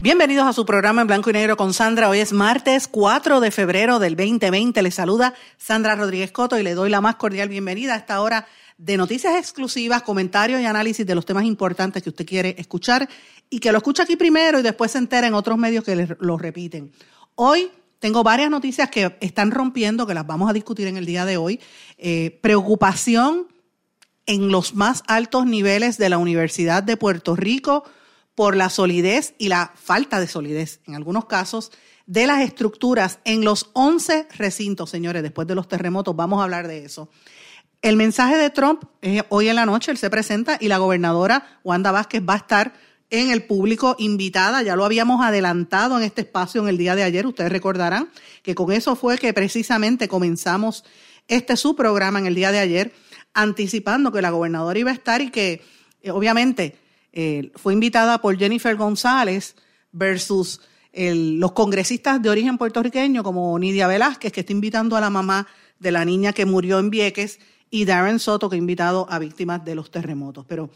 Bienvenidos a su programa en blanco y negro con Sandra. Hoy es martes 4 de febrero del 2020. Le saluda Sandra Rodríguez Coto y le doy la más cordial bienvenida a esta hora de noticias exclusivas, comentarios y análisis de los temas importantes que usted quiere escuchar y que lo escucha aquí primero y después se entera en otros medios que lo repiten. Hoy tengo varias noticias que están rompiendo, que las vamos a discutir en el día de hoy. Eh, preocupación en los más altos niveles de la Universidad de Puerto Rico por la solidez y la falta de solidez, en algunos casos, de las estructuras en los 11 recintos, señores, después de los terremotos. Vamos a hablar de eso. El mensaje de Trump es hoy en la noche, él se presenta y la gobernadora Wanda Vázquez va a estar en el público invitada. Ya lo habíamos adelantado en este espacio en el día de ayer. Ustedes recordarán que con eso fue que precisamente comenzamos este su programa en el día de ayer, anticipando que la gobernadora iba a estar y que eh, obviamente eh, fue invitada por Jennifer González versus los congresistas de origen puertorriqueño como Nidia Velázquez, que está invitando a la mamá de la niña que murió en Vieques, y Darren Soto, que ha invitado a víctimas de los terremotos. Pero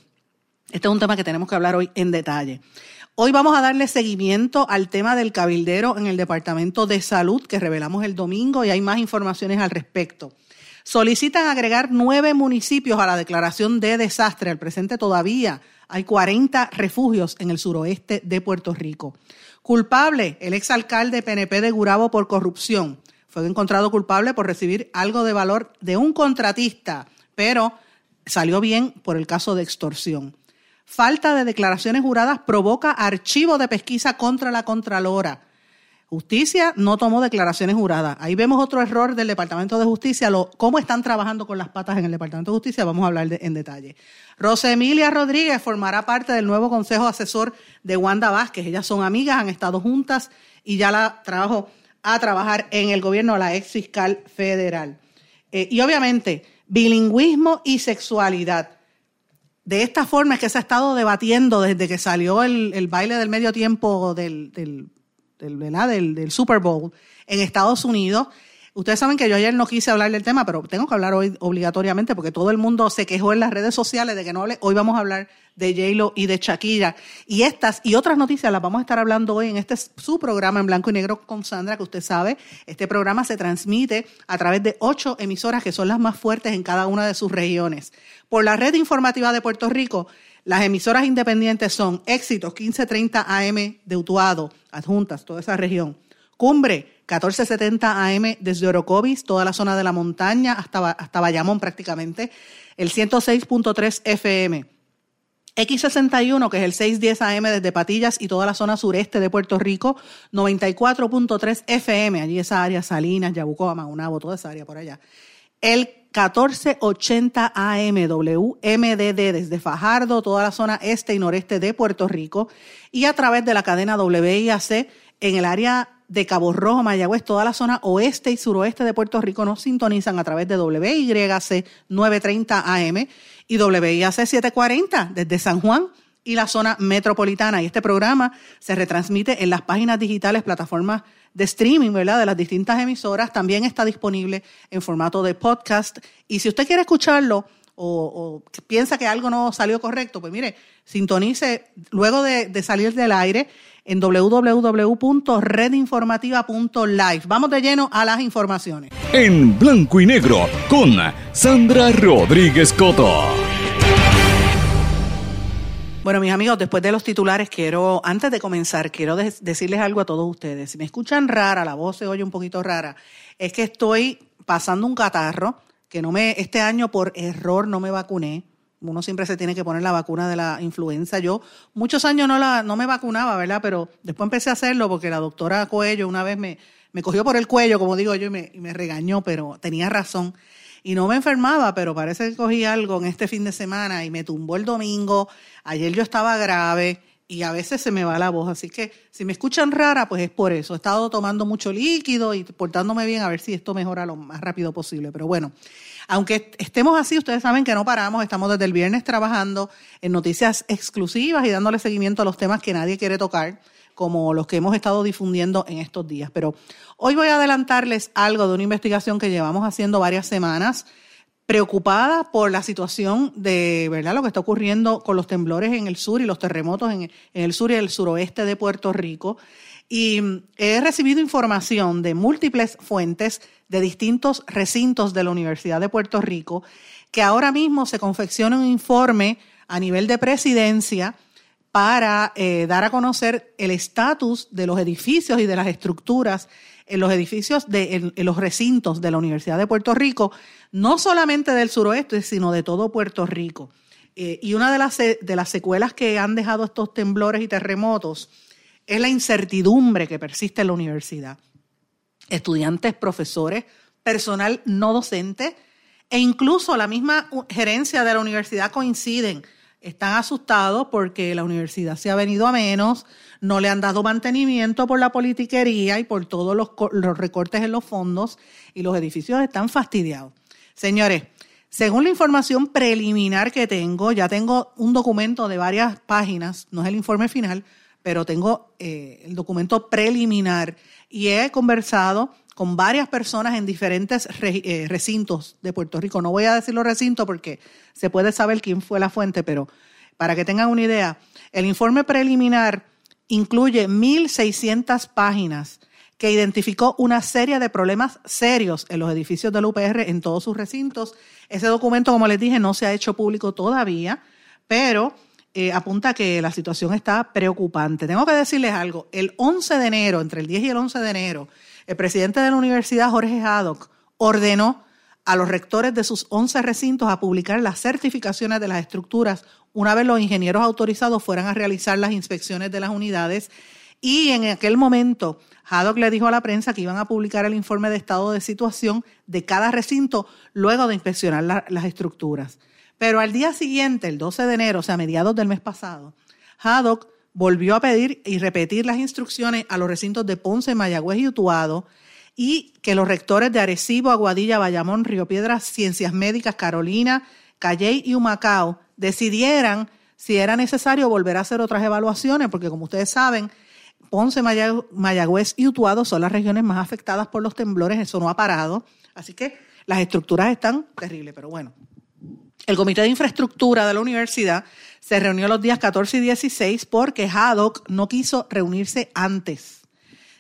este es un tema que tenemos que hablar hoy en detalle. Hoy vamos a darle seguimiento al tema del cabildero en el Departamento de Salud que revelamos el domingo y hay más informaciones al respecto. Solicitan agregar nueve municipios a la declaración de desastre. Al presente todavía hay 40 refugios en el suroeste de Puerto Rico. Culpable, el exalcalde PNP de Gurabo por corrupción. Fue encontrado culpable por recibir algo de valor de un contratista, pero salió bien por el caso de extorsión. Falta de declaraciones juradas provoca archivo de pesquisa contra la Contralora. Justicia no tomó declaraciones juradas. Ahí vemos otro error del Departamento de Justicia, lo, cómo están trabajando con las patas en el Departamento de Justicia, vamos a hablar en detalle. Rosa Emilia Rodríguez formará parte del nuevo Consejo Asesor de Wanda Vázquez. Ellas son amigas, han estado juntas y ya la trabajo a trabajar en el gobierno la ex fiscal federal. Eh, y obviamente, bilingüismo y sexualidad de esta forma es que se ha estado debatiendo desde que salió el, baile del medio tiempo del, del, Super Bowl en Estados Unidos. Ustedes saben que yo ayer no quise hablar del tema, pero tengo que hablar hoy obligatoriamente porque todo el mundo se quejó en las redes sociales de que no hable. Hoy vamos a hablar de J-Lo y de Shakira. Y estas y otras noticias las vamos a estar hablando hoy en este su programa en blanco y negro con Sandra, que usted sabe. Este programa se transmite a través de ocho emisoras que son las más fuertes en cada una de sus regiones. Por la red informativa de Puerto Rico, las emisoras independientes son Éxitos 1530 AM de Utuado, adjuntas, toda esa región. Cumbre 1470 AM desde Orocovis, toda la zona de la montaña hasta, hasta Bayamón prácticamente. El 106.3 FM. X61, que es el 610 AM desde Patillas y toda la zona sureste de Puerto Rico, 94.3 FM, allí esa área, Salinas, Yabucoa, Maunabo, toda esa área por allá. El 1480 AM WMDD desde Fajardo, toda la zona este y noreste de Puerto Rico, y a través de la cadena WIAC en el área de Cabo Rojo, Mayagüez, toda la zona oeste y suroeste de Puerto Rico nos sintonizan a través de WYC 930 AM y WIAC 740 desde San Juan y la zona metropolitana. Y este programa se retransmite en las páginas digitales, plataformas de streaming, ¿verdad? De las distintas emisoras. También está disponible en formato de podcast. Y si usted quiere escucharlo o, piensa que algo no salió correcto, pues mire, sintonice luego de, salir del aire en www.redinformativa.live. Vamos de lleno a las informaciones. En blanco y negro con Sandra Rodríguez Coto. Bueno, mis amigos, después de los titulares, quiero, antes de comenzar, quiero decirles algo a todos ustedes. Si me escuchan rara, la voz se oye un poquito rara, es que estoy pasando un catarro, que no me, este año por error no me vacuné uno siempre se tiene que poner la vacuna de la influenza. Yo muchos años no, la, no me vacunaba, ¿verdad? Pero después empecé a hacerlo porque la doctora Cuello una vez me, me cogió por el cuello, como digo yo, y me, y me regañó, pero tenía razón. Y no me enfermaba, pero parece que cogí algo en este fin de semana y me tumbó el domingo. Ayer yo estaba grave y a veces se me va la voz, así que si me escuchan rara, pues es por eso. He estado tomando mucho líquido y portándome bien a ver si esto mejora lo más rápido posible. Pero bueno, aunque estemos así, ustedes saben que no paramos, estamos desde el viernes trabajando en noticias exclusivas y dándole seguimiento a los temas que nadie quiere tocar como los que hemos estado difundiendo en estos días. Pero hoy voy a adelantarles algo de una investigación que llevamos haciendo varias semanas, preocupada por la situación de ¿verdad? lo que está ocurriendo con los temblores en el sur y los terremotos en, el sur y el suroeste de Puerto Rico. Y he recibido información de múltiples fuentes de distintos recintos de la Universidad de Puerto Rico que ahora mismo se confecciona un informe a nivel de presidencia para eh, dar a conocer el estatus de los edificios y de las estructuras en los edificios de en, los recintos de la Universidad de Puerto Rico, no solamente del suroeste, sino de todo Puerto Rico. Eh, y una de las, de las secuelas que han dejado estos temblores y terremotos es la incertidumbre que persiste en la universidad. Estudiantes, profesores, personal no docente e incluso la misma gerencia de la universidad coinciden están asustados porque la universidad se ha venido a menos, no le han dado mantenimiento por la politiquería y por todos los, recortes en los fondos y los edificios están fastidiados. Señores, según la información preliminar que tengo, ya tengo un documento de varias páginas, no es el informe final, pero tengo eh, el documento preliminar y he conversado con varias personas en diferentes eh, recintos de Puerto Rico. No voy a decir los recintos porque se puede saber quién fue la fuente, pero para que tengan una idea, el informe preliminar incluye 1.600 páginas que identificó una serie de problemas serios en los edificios del UPR en todos sus recintos. Ese documento, como les dije, no se ha hecho público todavía, pero eh, apunta que la situación está preocupante. Tengo que decirles algo, el 11 de enero, entre el 10 y el 11 de enero, el presidente de la universidad, Jorge Haddock, ordenó a los rectores de sus 11 recintos a publicar las certificaciones de las estructuras una vez los ingenieros autorizados fueran a realizar las inspecciones de las unidades. Y en aquel momento, Haddock le dijo a la prensa que iban a publicar el informe de estado de situación de cada recinto luego de inspeccionar las estructuras. Pero al día siguiente, el 12 de enero, o sea, a mediados del mes pasado, Haddock volvió a pedir y repetir las instrucciones a los recintos de Ponce, Mayagüez y Utuado y que los rectores de Arecibo, Aguadilla, Bayamón, Río Piedras, Ciencias Médicas, Carolina, Calley y Humacao decidieran si era necesario volver a hacer otras evaluaciones, porque como ustedes saben, Ponce, Mayagüez y Utuado son las regiones más afectadas por los temblores, eso no ha parado, así que las estructuras están terribles, pero bueno. El Comité de Infraestructura de la universidad se reunió los días 14 y 16 porque Haddock no quiso reunirse antes.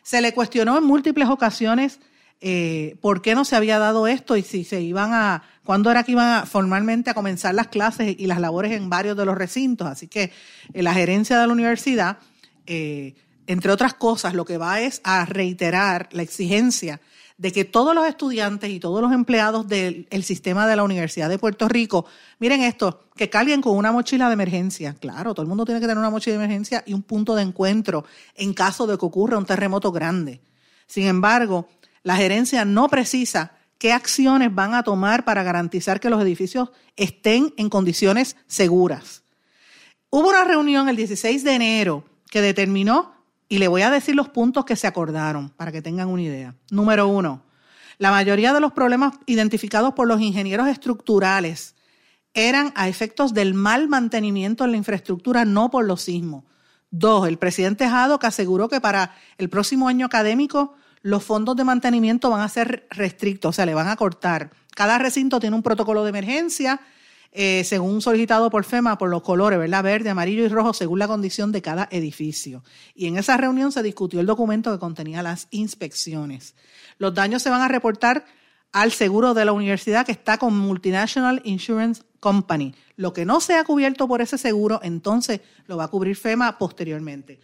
Se le cuestionó en múltiples ocasiones eh, por qué no se había dado esto y si se iban a, cuándo era que iban formalmente a comenzar las clases y las labores en varios de los recintos. Así que eh, la gerencia de la universidad, eh, entre otras cosas, lo que va es a reiterar la exigencia de que todos los estudiantes y todos los empleados del sistema de la Universidad de Puerto Rico, miren esto, que carguen con una mochila de emergencia. Claro, todo el mundo tiene que tener una mochila de emergencia y un punto de encuentro en caso de que ocurra un terremoto grande. Sin embargo, la gerencia no precisa qué acciones van a tomar para garantizar que los edificios estén en condiciones seguras. Hubo una reunión el 16 de enero que determinó y le voy a decir los puntos que se acordaron para que tengan una idea. Número uno, la mayoría de los problemas identificados por los ingenieros estructurales eran a efectos del mal mantenimiento en la infraestructura, no por los sismos. Dos, el presidente Haddock aseguró que para el próximo año académico los fondos de mantenimiento van a ser restrictos, o sea, le van a cortar. Cada recinto tiene un protocolo de emergencia eh, según solicitado por FEMA, por los colores, ¿verdad? Verde, amarillo y rojo, según la condición de cada edificio. Y en esa reunión se discutió el documento que contenía las inspecciones. Los daños se van a reportar al seguro de la universidad que está con Multinational Insurance Company. Lo que no sea cubierto por ese seguro, entonces lo va a cubrir FEMA posteriormente.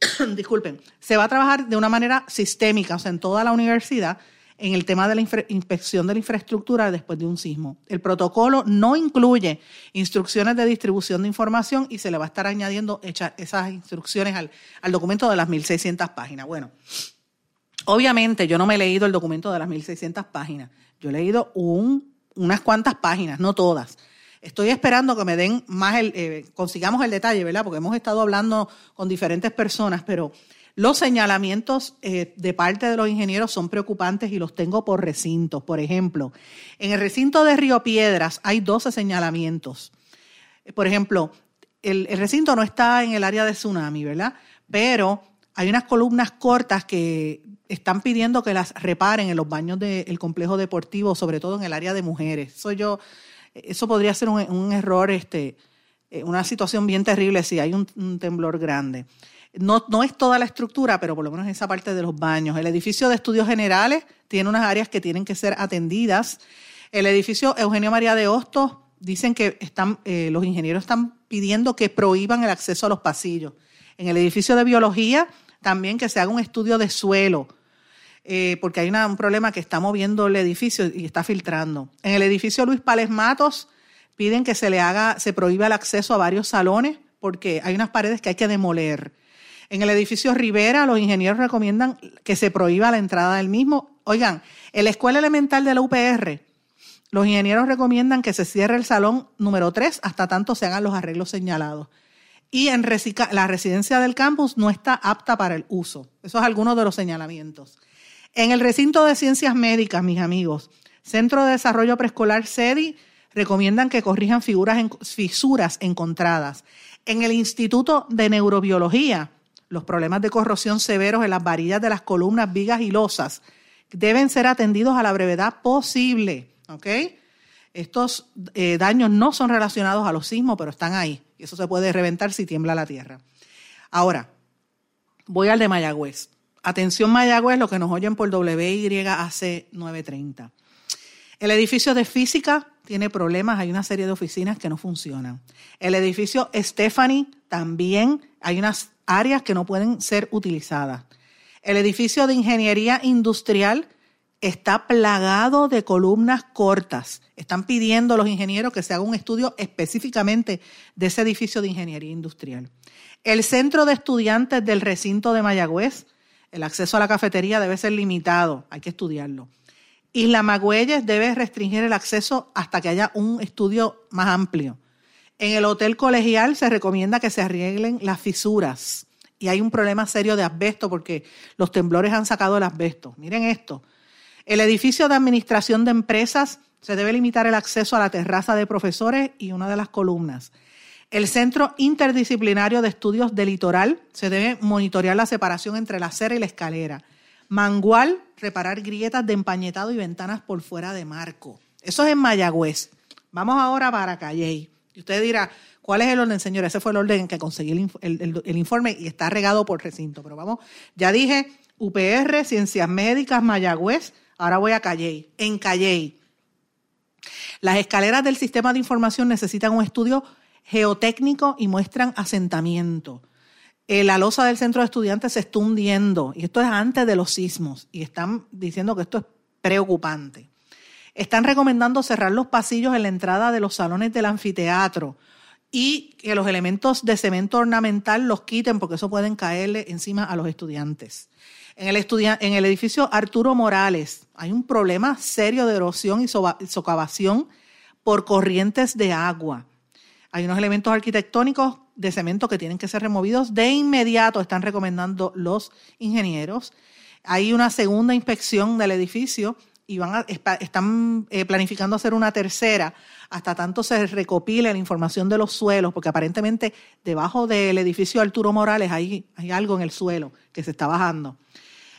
Disculpen, se va a trabajar de una manera sistémica, o sea, en toda la universidad, en el tema de la inspección de la infraestructura después de un sismo. El protocolo no incluye instrucciones de distribución de información y se le va a estar añadiendo esas instrucciones al, documento de las 1.600 páginas. Bueno, obviamente yo no me he leído el documento de las 1.600 páginas. Yo he leído un unas cuantas páginas, no todas. Estoy esperando que me den más, el, eh, consigamos el detalle, ¿verdad? Porque hemos estado hablando con diferentes personas, pero los señalamientos eh, de parte de los ingenieros son preocupantes y los tengo por recintos. Por ejemplo, en el recinto de Río Piedras hay 12 señalamientos. Por ejemplo, el, recinto no está en el área de tsunami, ¿verdad? Pero hay unas columnas cortas que están pidiendo que las reparen en los baños del complejo deportivo, sobre todo en el área de mujeres. Eso yo, eso podría ser un, error, este, eh, una situación bien terrible si hay un, temblor grande. No, no, es toda la estructura, pero por lo menos esa parte de los baños. El edificio de estudios generales tiene unas áreas que tienen que ser atendidas. El edificio Eugenio María de Hostos dicen que están, eh, los ingenieros están pidiendo que prohíban el acceso a los pasillos. En el edificio de biología, también que se haga un estudio de suelo, eh, porque hay un problema que está moviendo el edificio y está filtrando. En el edificio Luis Pales Matos, piden que se le haga, se prohíba el acceso a varios salones, porque hay unas paredes que hay que demoler. En el edificio Rivera, los ingenieros recomiendan que se prohíba la entrada del mismo. Oigan, en la escuela elemental de la UPR, los ingenieros recomiendan que se cierre el salón número 3 hasta tanto se hagan los arreglos señalados. Y en la residencia del campus no está apta para el uso. Eso es alguno de los señalamientos. En el recinto de ciencias médicas, mis amigos, Centro de Desarrollo Preescolar CEDI recomiendan que corrijan fisuras encontradas. En el Instituto de Neurobiología, los problemas de corrosión severos en las varillas de las columnas, vigas y losas deben ser atendidos a la brevedad posible. Estos eh, daños no son relacionados a los sismos, pero están ahí. Y eso se puede reventar si tiembla la tierra. Ahora, voy al de Mayagüez. Atención Mayagüez, lo que nos oyen por WYAC 930. El edificio de física tiene problemas, hay una serie de oficinas que no funcionan. El edificio Stephanie también hay unas áreas que no pueden ser utilizadas. El edificio de ingeniería industrial está plagado de columnas cortas. Están pidiendo los ingenieros que se haga un estudio específicamente de ese edificio de ingeniería industrial. El centro de estudiantes del recinto de Mayagüez, el acceso a la cafetería debe ser limitado, hay que estudiarlo. Isla Magüeyes debe restringir el acceso hasta que haya un estudio más amplio. En el hotel colegial se recomienda que se arreglen las fisuras y hay un problema serio de asbesto porque los temblores han sacado el asbesto. Miren esto, el edificio de administración de empresas se debe limitar el acceso a la terraza de profesores y una de las columnas. El Centro Interdisciplinario de Estudios de Litoral se debe monitorear la separación entre la acera y la escalera. Mangual, reparar grietas de empañetado y ventanas por fuera de marco. Eso es en Mayagüez. Vamos ahora para Calley. Y usted dirá, ¿cuál es el orden, señor? Ese fue el orden en que conseguí el, el informe y está regado por recinto. Pero vamos, ya dije, UPR, Ciencias Médicas, Mayagüez, Ahora voy a Calley. En Calley, las escaleras del sistema de información necesitan un estudio geotécnico y muestran asentamiento. Eh, la losa del centro de estudiantes se está hundiendo y esto es antes de los sismos y están diciendo que esto es preocupante. Están recomendando cerrar los pasillos en la entrada de los salones del anfiteatro y que los elementos de cemento ornamental los quiten porque eso pueden caerle encima a los estudiantes. En el, en el edificio Arturo Morales hay un problema serio de erosión y socavación por corrientes de agua. Hay unos elementos arquitectónicos de cemento que tienen que ser removidos de inmediato, están recomendando los ingenieros. Hay una segunda inspección del edificio y van están eh, planificando hacer una tercera hasta tanto se recopile la información de los suelos, porque aparentemente debajo del edificio Arturo Morales hay, hay algo en el suelo que se está bajando.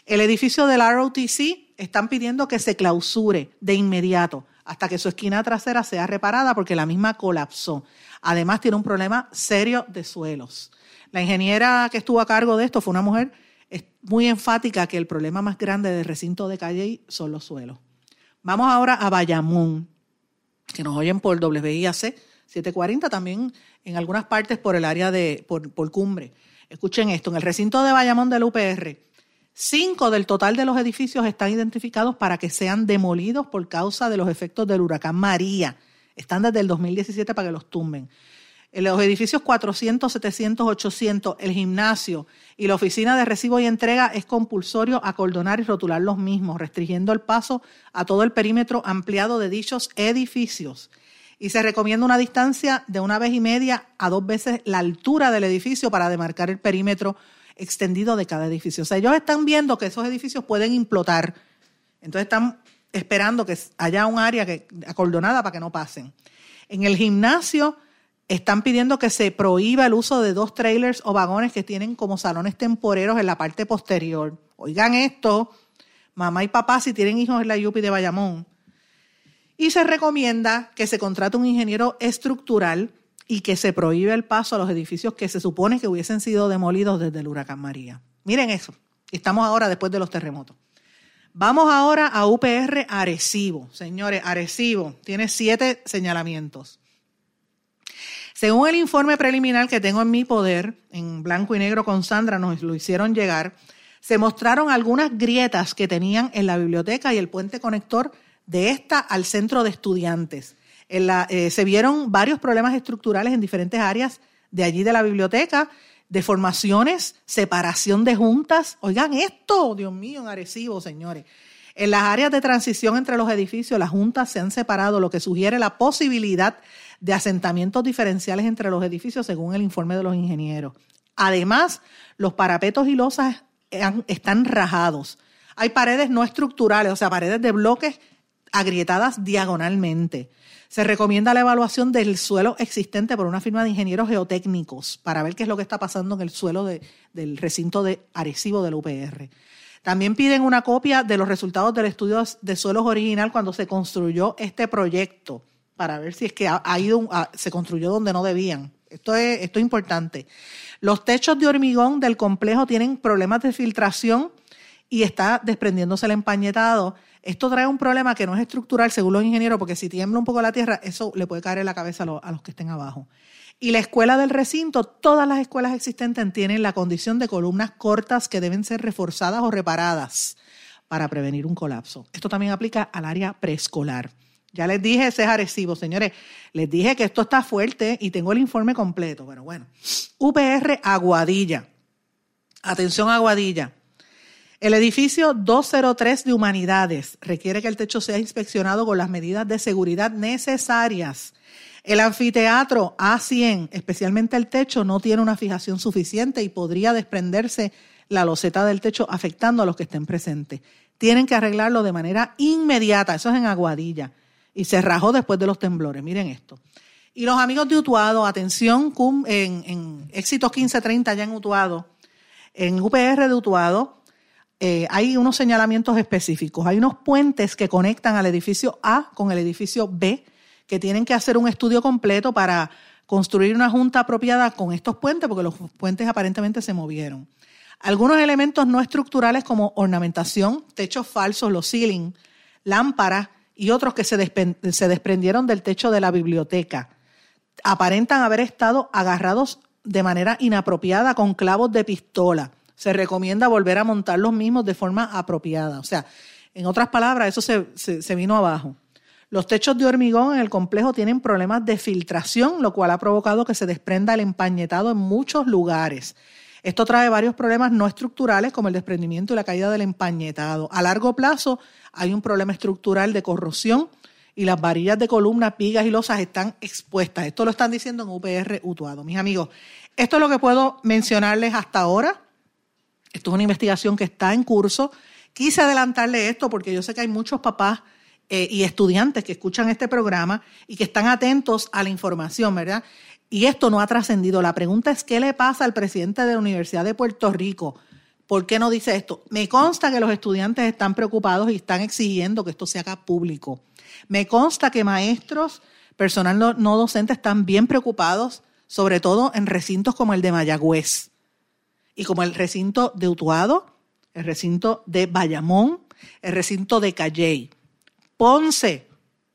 El edificio del ROTC están pidiendo que se clausure de inmediato hasta que su esquina trasera sea reparada porque la misma colapsó. Además tiene un problema serio de suelos. La ingeniera que estuvo a cargo de esto fue una mujer muy enfática que el problema más grande del recinto de Calle son los suelos. Vamos ahora a Bayamón que nos oyen por WIAC 740, también en algunas partes por el área de, por, cumbre. Escuchen esto, en el recinto de Bayamón del UPR, cinco del total de los edificios están identificados para que sean demolidos por causa de los efectos del huracán María. Están desde el 2017 para que los tumben. En los edificios 400, 700, 800, el gimnasio y la oficina de recibo y entrega es compulsorio acordonar y rotular los mismos, restringiendo el paso a todo el perímetro ampliado de dichos edificios. Y se recomienda una distancia de una vez y media a dos veces la altura del edificio para demarcar el perímetro extendido de cada edificio. O sea, ellos están viendo que esos edificios pueden implotar. Entonces están esperando que haya un área que, acordonada para que no pasen. En el gimnasio están pidiendo que se prohíba el uso de dos trailers o vagones que tienen como salones temporeros en la parte posterior. Oigan esto, mamá y papá, si tienen hijos en la Yupi de Bayamón. Y se recomienda que se contrate un ingeniero estructural y que se prohíbe el paso a los edificios que se supone que hubiesen sido demolidos desde el huracán María. Miren eso. Estamos ahora después de los terremotos. Vamos ahora a UPR Arecibo. Señores, Arecibo tiene siete señalamientos. Según el informe preliminar que tengo en mi poder, en blanco y negro con Sandra, nos lo hicieron llegar, se mostraron algunas grietas que tenían en la biblioteca y el puente conector de esta al centro de estudiantes. Eh, se vieron varios problemas estructurales en diferentes áreas de allí de la biblioteca, deformaciones, separación de juntas. Oigan esto, Dios mío, en Arecibo, señores. En las áreas de transición entre los edificios, las juntas se han separado, lo que sugiere la posibilidad de asentamientos diferenciales entre los edificios, según el informe de los ingenieros. Además, los parapetos y losas están rajados. Hay paredes no estructurales, o sea, paredes de bloques agrietadas diagonalmente. Se recomienda la evaluación del suelo existente por una firma de ingenieros geotécnicos para ver qué es lo que está pasando en el suelo del recinto de Arecibo del UPR. También piden una copia de los resultados del estudio de suelos original cuando se construyó este proyecto para ver si es que ha, ido, se construyó donde no debían. Esto es, esto es importante. Los techos de hormigón del complejo tienen problemas de filtración y está desprendiéndose el empañetado. Esto trae un problema que no es estructural, según los ingenieros, porque si tiembla un poco la tierra, eso le puede caer en la cabeza a, a los que estén abajo. Y la escuela del recinto, todas las escuelas existentes tienen la condición de columnas cortas que deben ser reforzadas o reparadas para prevenir un colapso. Esto también aplica al área preescolar. Ya les dije, ese es Arecibo, señores. Les dije que esto está fuerte y tengo el informe completo. Pero bueno, UPR Aguadilla. Atención, Aguadilla. El edificio 203 de Humanidades requiere que el techo sea inspeccionado con las medidas de seguridad necesarias. El anfiteatro A100, especialmente el techo, no tiene una fijación suficiente y podría desprenderse la loseta del techo afectando a los que estén presentes. Tienen que arreglarlo de manera inmediata. Eso es en Aguadilla y se rajó después de los temblores. Miren esto. Y los amigos de Utuado, atención, en, en Éxitos 1530 ya en Utuado, en UPR de Utuado, eh, hay unos señalamientos específicos. Hay unos puentes que conectan al edificio A con el edificio B, que tienen que hacer un estudio completo para construir una junta apropiada con estos puentes, porque los puentes aparentemente se movieron. Algunos elementos no estructurales como ornamentación, techos falsos, los ceiling, lámparas, y otros que se, desprendieron del techo de la biblioteca. Aparentan haber estado agarrados de manera inapropiada con clavos de pistola. Se recomienda volver a montar los mismos de forma apropiada. O sea, en otras palabras, eso se, se vino abajo. Los techos de hormigón en el complejo tienen problemas de filtración, lo cual ha provocado que se desprenda el empañetado en muchos lugares. Esto trae varios problemas no estructurales como el desprendimiento y la caída del empañetado. A largo plazo hay un problema estructural de corrosión y las varillas de columnas, vigas y losas están expuestas. Esto lo están diciendo en UPR Utuado. Mis amigos, esto es lo que puedo mencionarles hasta ahora. Esto es una investigación que está en curso. Quise adelantarle esto porque yo sé que hay muchos papás eh, y estudiantes que escuchan este programa y que están atentos a la información, ¿verdad? Y esto no ha trascendido. La pregunta es, ¿qué le pasa al presidente de la Universidad de Puerto Rico? ¿Por qué no dice esto? Me consta que los estudiantes están preocupados y están exigiendo que esto se haga público. Me consta que maestros, personal no, docente están bien preocupados, sobre todo en recintos como el de Mayagüez y como el recinto de Utuado, el recinto de Bayamón, el recinto de Calley. Ponce,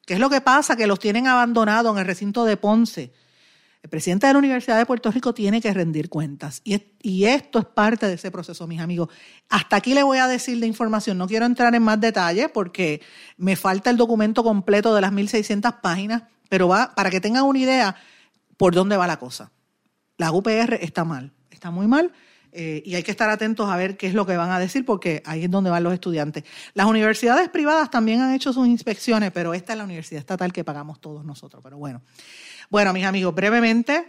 ¿qué es lo que pasa? Que los tienen abandonados en el recinto de Ponce el presidente de la Universidad de Puerto Rico tiene que rendir cuentas y, esto es parte de ese proceso, mis amigos. Hasta aquí le voy a decir de información, no quiero entrar en más detalles porque me falta el documento completo de las 1.600 páginas, pero va, para que tengan una idea, por dónde va la cosa. La UPR está mal, está muy mal. Eh, y hay que estar atentos a ver qué es lo que van a decir porque ahí es donde van los estudiantes. Las universidades privadas también han hecho sus inspecciones, pero esta es la universidad estatal que pagamos todos nosotros. Pero bueno, bueno, mis amigos, brevemente,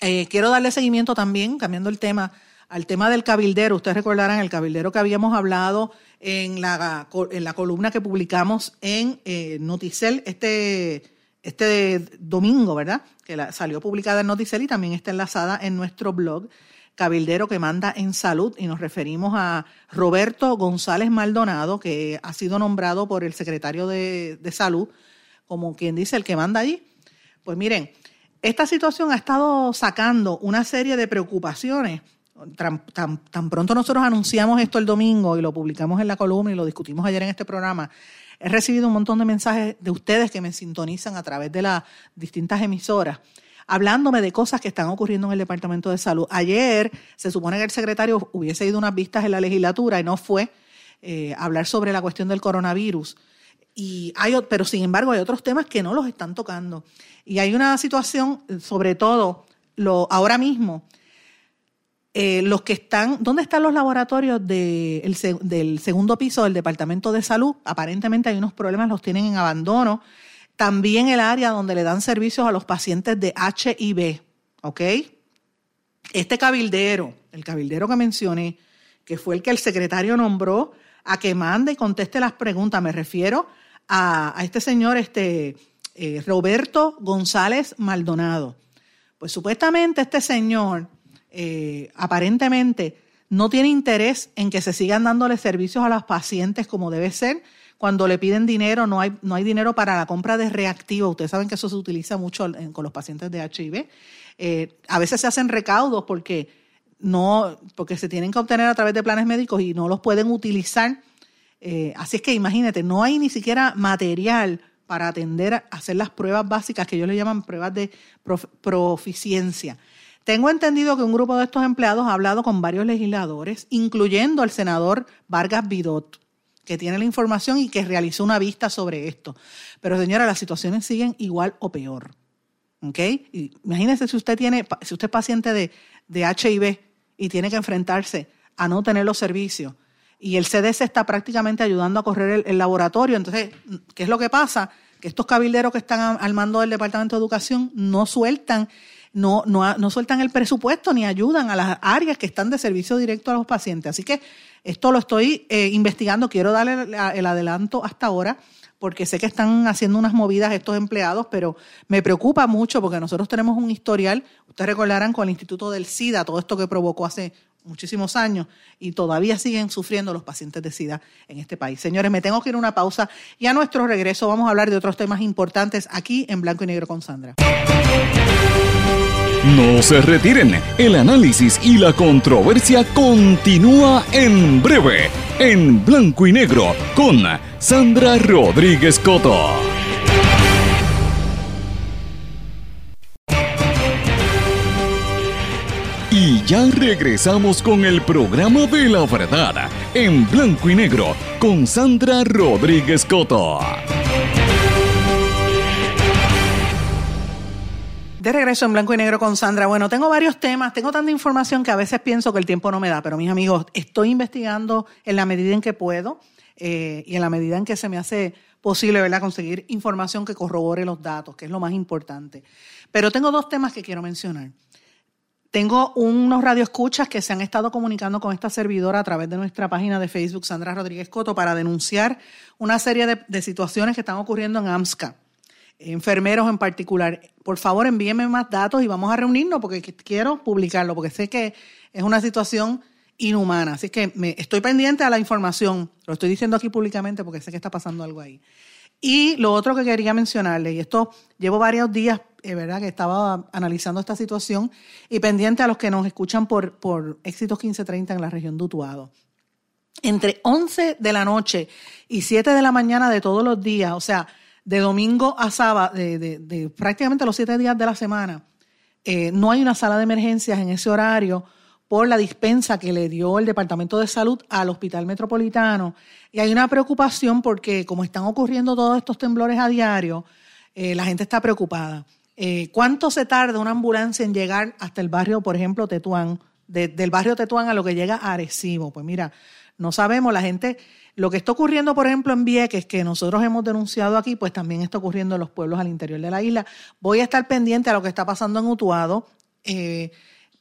eh, quiero darle seguimiento también, cambiando el tema, al tema del cabildero. Ustedes recordarán el cabildero que habíamos hablado en la, en la columna que publicamos en eh, Noticel este, este domingo, ¿verdad? Que salió publicada en Noticel y también está enlazada en nuestro blog cabildero que manda en salud y nos referimos a Roberto González Maldonado, que ha sido nombrado por el secretario de, salud como quien dice el que manda allí. Pues miren, esta situación ha estado sacando una serie de preocupaciones. Tan, pronto nosotros anunciamos esto el domingo y lo publicamos en la columna y lo discutimos ayer en este programa, he recibido un montón de mensajes de ustedes que me sintonizan a través de las distintas emisoras hablándome de cosas que están ocurriendo en el Departamento de Salud. Ayer se supone que el secretario hubiese ido unas vistas en la legislatura y no fue eh, a hablar sobre la cuestión del coronavirus. Y hay, pero sin embargo hay otros temas que no los están tocando. Y hay una situación, sobre todo ahora mismo, eh, los que están, ¿dónde están los laboratorios del segundo piso del Departamento de Salud? Aparentemente hay unos problemas, los tienen en abandono también el área donde le dan servicios a los pacientes de HIV, ¿ok? Este cabildero, el cabildero que mencioné, que fue el que el secretario nombró a que mande y conteste las preguntas, me refiero a, este señor, este eh, Roberto González Maldonado. Pues supuestamente este señor eh, aparentemente no tiene interés en que se sigan dándole servicios a los pacientes como debe ser, cuando le piden dinero, no hay, no hay dinero para la compra de reactivos. Ustedes saben que eso se utiliza mucho con los pacientes de HIV. Eh, a veces se hacen recaudos porque, no, porque se tienen que obtener a través de planes médicos y no los pueden utilizar. Eh, así es que imagínate, no hay ni siquiera material para atender a hacer las pruebas básicas que ellos le llaman pruebas de proficiencia. Tengo entendido que un grupo de estos empleados ha hablado con varios legisladores, incluyendo al senador Vargas Vidot que tiene la información y que realizó una vista sobre esto. Pero señora, las situaciones siguen igual o peor. ¿Ok? imagínese si usted tiene, si usted es paciente de, de HIV y tiene que enfrentarse a no tener los servicios y el CDC está prácticamente ayudando a correr el, laboratorio. Entonces, ¿qué es lo que pasa? Que estos cabilderos que están al mando del Departamento de Educación no sueltan, no, sueltan el presupuesto ni ayudan a las áreas que están de servicio directo a los pacientes. Así que esto lo estoy eh, investigando, quiero darle el adelanto hasta ahora porque sé que están haciendo unas movidas estos empleados, pero me preocupa mucho porque nosotros tenemos un historial, ustedes recordarán con el Instituto del SIDA, todo esto que provocó hace muchísimos años y todavía siguen sufriendo los pacientes de SIDA en este país. Señores, me tengo que ir a una pausa y a nuestro regreso vamos a hablar de otros temas importantes aquí en Blanco y Negro con Sandra. No se retiren, el análisis y la controversia continúa en breve, en blanco y negro, con Sandra Rodríguez Coto. Ya regresamos con el programa de la verdad, en blanco y negro, con Sandra Rodríguez Coto. De regreso en blanco y negro con Sandra. Bueno, tengo varios temas, tengo tanta información que a veces pienso que el tiempo no me da, pero mis amigos, estoy investigando en la medida en que puedo eh, y en la medida en que se me hace posible, ¿verdad?, conseguir información que corrobore los datos, que es lo más importante. Pero tengo dos temas que quiero mencionar. Tengo unos radioescuchas que se han estado comunicando con esta servidora a través de nuestra página de Facebook, Sandra Rodríguez Coto, para denunciar una serie de, situaciones que están ocurriendo en AMSCA enfermeros en particular. Por favor, envíenme más datos y vamos a reunirnos porque quiero publicarlo, porque sé que es una situación inhumana. Así que estoy pendiente a la información. Lo estoy diciendo aquí públicamente porque sé que está pasando algo ahí. Y lo otro que quería mencionarle, y esto llevo varios días, eh, ¿verdad?, que estaba analizando esta situación y pendiente a los que nos escuchan por, por Éxitos 1530 en la región de Utuado. Entre 11 de la noche y 7 de la mañana de todos los días, o sea, de domingo a sábado, de, prácticamente los siete días de la semana, eh, no hay una sala de emergencias en ese horario por la dispensa que le dio el Departamento de Salud al Hospital Metropolitano. Y hay una preocupación porque como están ocurriendo todos estos temblores a diario, eh, la gente está preocupada. Eh, ¿Cuánto se tarda una ambulancia en llegar hasta el barrio, por ejemplo, Tetuán? del barrio Tetuán a lo que llega a Arecibo. Pues mira, no sabemos, la gente, lo que está ocurriendo, por ejemplo, en Vieques, que nosotros hemos denunciado aquí, pues también está ocurriendo en los pueblos al interior de la isla. Voy a estar pendiente a lo que está pasando en Utuado. Eh,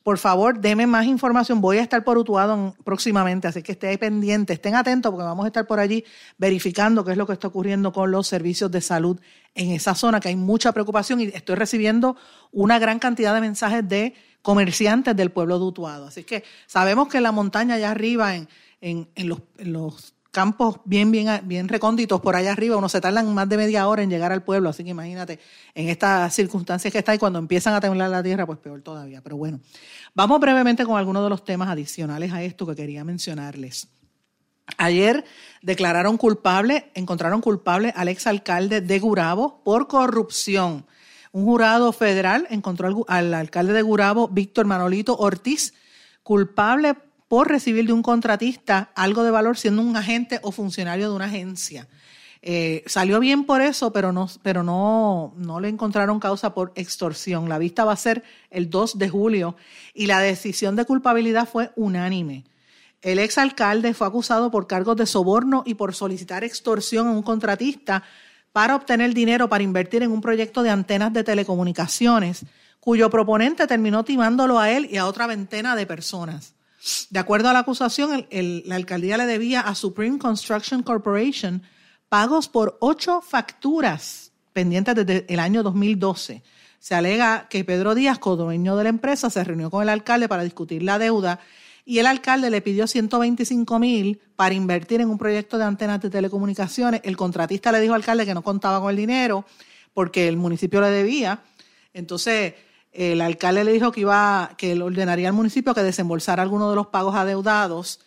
por favor, deme más información. Voy a estar por Utuado próximamente, así que estén pendientes, estén atentos porque vamos a estar por allí verificando qué es lo que está ocurriendo con los servicios de salud en esa zona, que hay mucha preocupación y estoy recibiendo una gran cantidad de mensajes de comerciantes del pueblo de Utuado. Así que sabemos que en la montaña allá arriba, en, en, los, en los campos bien, bien, bien recónditos por allá arriba, uno se tardan más de media hora en llegar al pueblo, así que imagínate en estas circunstancias que está y cuando empiezan a temblar la tierra, pues peor todavía. Pero bueno, vamos brevemente con algunos de los temas adicionales a esto que quería mencionarles. Ayer declararon culpable, encontraron culpable al exalcalde de Gurabo por corrupción. Un jurado federal encontró al, alcalde de Gurabo, Víctor Manolito Ortiz, culpable por recibir de un contratista algo de valor siendo un agente o funcionario de una agencia. Eh, salió bien por eso, pero, no, pero no, no le encontraron causa por extorsión. La vista va a ser el 2 de julio y la decisión de culpabilidad fue unánime. El exalcalde fue acusado por cargos de soborno y por solicitar extorsión a un contratista para obtener dinero para invertir en un proyecto de antenas de telecomunicaciones, cuyo proponente terminó timándolo a él y a otra veintena de personas. De acuerdo a la acusación, la alcaldía le debía a Supreme Construction Corporation pagos por ocho facturas pendientes desde el año 2012. Se alega que Pedro Díaz, co-dueño de la empresa, se reunió con el alcalde para discutir la deuda y el alcalde le pidió 125 mil para invertir en un proyecto de antenas de telecomunicaciones. El contratista le dijo al alcalde que no contaba con el dinero porque el municipio le debía. Entonces, el alcalde le dijo que iba, que le ordenaría al municipio que desembolsara algunos de los pagos adeudados